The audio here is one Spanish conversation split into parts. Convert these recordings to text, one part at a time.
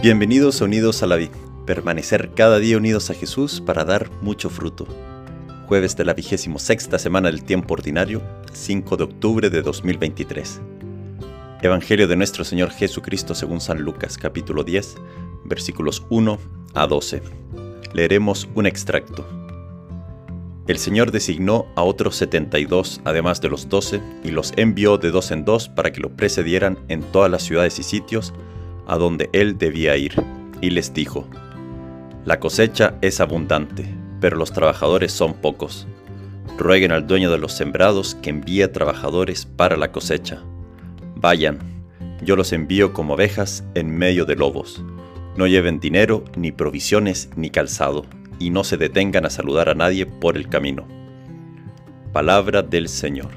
Bienvenidos unidos a la vida. Permanecer cada día unidos a Jesús para dar mucho fruto. Jueves de la vigésimo sexta semana del tiempo ordinario, 5 de octubre de 2023. Evangelio de nuestro Señor Jesucristo según San Lucas capítulo 10, versículos 1 a 12. Leeremos un extracto. El Señor designó a otros 72 además de los 12 y los envió de dos en dos para que lo precedieran en todas las ciudades y sitios a donde él debía ir, y les dijo, La cosecha es abundante, pero los trabajadores son pocos. Rueguen al dueño de los sembrados que envíe trabajadores para la cosecha. Vayan, yo los envío como ovejas en medio de lobos. No lleven dinero, ni provisiones, ni calzado, y no se detengan a saludar a nadie por el camino. Palabra del Señor.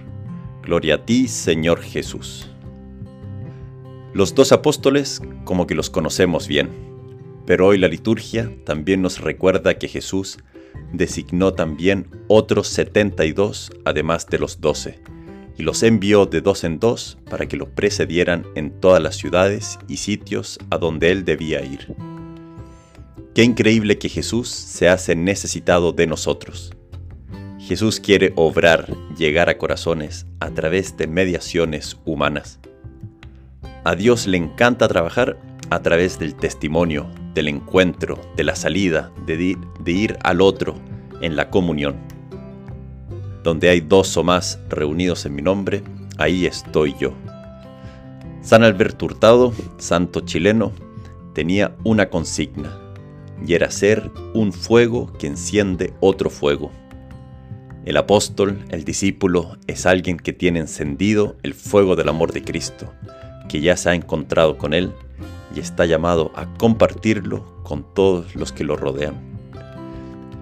Gloria a ti, Señor Jesús. Los dos apóstoles como que los conocemos bien, pero hoy la liturgia también nos recuerda que Jesús designó también otros 72 además de los doce, y los envió de dos en dos para que lo precedieran en todas las ciudades y sitios a donde él debía ir. Qué increíble que Jesús se hace necesitado de nosotros. Jesús quiere obrar, llegar a corazones a través de mediaciones humanas. A Dios le encanta trabajar a través del testimonio, del encuentro, de la salida, de ir, al otro en la comunión. Donde hay dos o más reunidos en mi nombre, ahí estoy yo. San Alberto Hurtado, santo chileno, tenía una consigna, y era ser un fuego que enciende otro fuego. El apóstol, el discípulo, es alguien que tiene encendido el fuego del amor de Cristo, que ya se ha encontrado con Él y está llamado a compartirlo con todos los que lo rodean.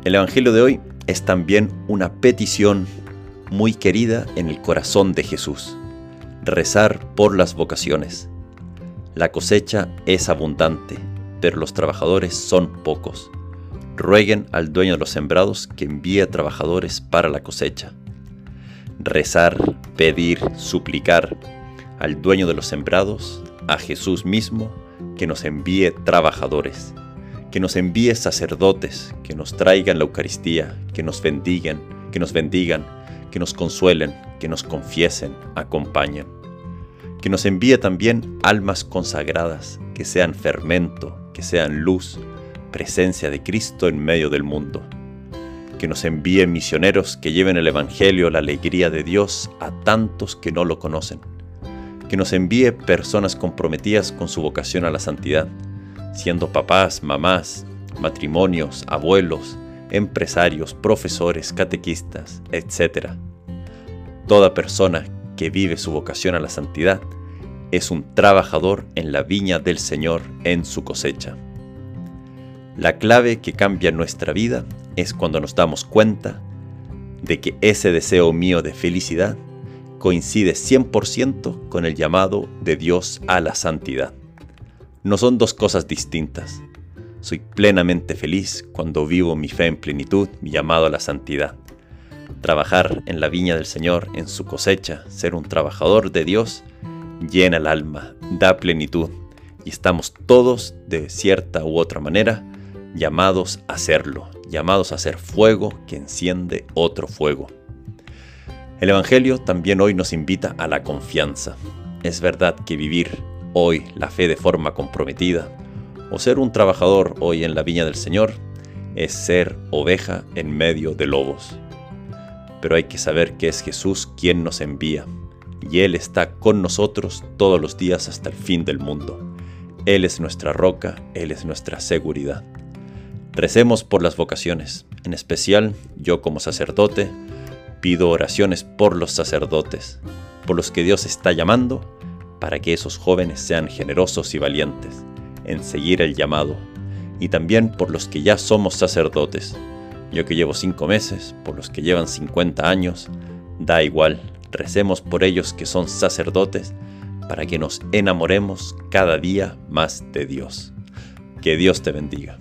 El Evangelio de hoy es también una petición muy querida en el corazón de Jesús, rezar por las vocaciones. La cosecha es abundante, pero los trabajadores son pocos. Rueguen al dueño de los sembrados que envíe trabajadores para la cosecha. Rezar, pedir, suplicar, al dueño de los sembrados, a Jesús mismo, que nos envíe trabajadores, que nos envíe sacerdotes, que nos traigan la Eucaristía, que nos bendigan, que nos bendigan, que nos consuelen, que nos confiesen, acompañen. Que nos envíe también almas consagradas, que sean fermento, que sean luz, presencia de Cristo en medio del mundo. Que nos envíe misioneros que lleven el Evangelio, la alegría de Dios a tantos que no lo conocen que nos envíe personas comprometidas con su vocación a la santidad, siendo papás, mamás, matrimonios, abuelos, empresarios, profesores, catequistas, etc. Toda persona que vive su vocación a la santidad es un trabajador en la viña del Señor en su cosecha. La clave que cambia nuestra vida es cuando nos damos cuenta de que ese deseo mío de felicidad coincide 100% con el llamado de Dios a la santidad. No son dos cosas distintas. Soy plenamente feliz cuando vivo mi fe en plenitud, mi llamado a la santidad. Trabajar en la viña del Señor, en su cosecha, ser un trabajador de Dios, llena el alma, da plenitud, y estamos todos, de cierta u otra manera, llamados a hacerlo, llamados a ser fuego que enciende otro fuego. El Evangelio también hoy nos invita a la confianza. Es verdad que vivir hoy la fe de forma comprometida o ser un trabajador hoy en la viña del Señor es ser oveja en medio de lobos. Pero hay que saber que es Jesús quien nos envía y Él está con nosotros todos los días hasta el fin del mundo. Él es nuestra roca, Él es nuestra seguridad. Recemos por las vocaciones, en especial yo como sacerdote, Pido oraciones por los sacerdotes, por los que Dios está llamando, para que esos jóvenes sean generosos y valientes en seguir el llamado, y también por los que ya somos sacerdotes. Yo que llevo cinco meses, por los que llevan 50 años, da igual, recemos por ellos que son sacerdotes, para que nos enamoremos cada día más de Dios. Que Dios te bendiga.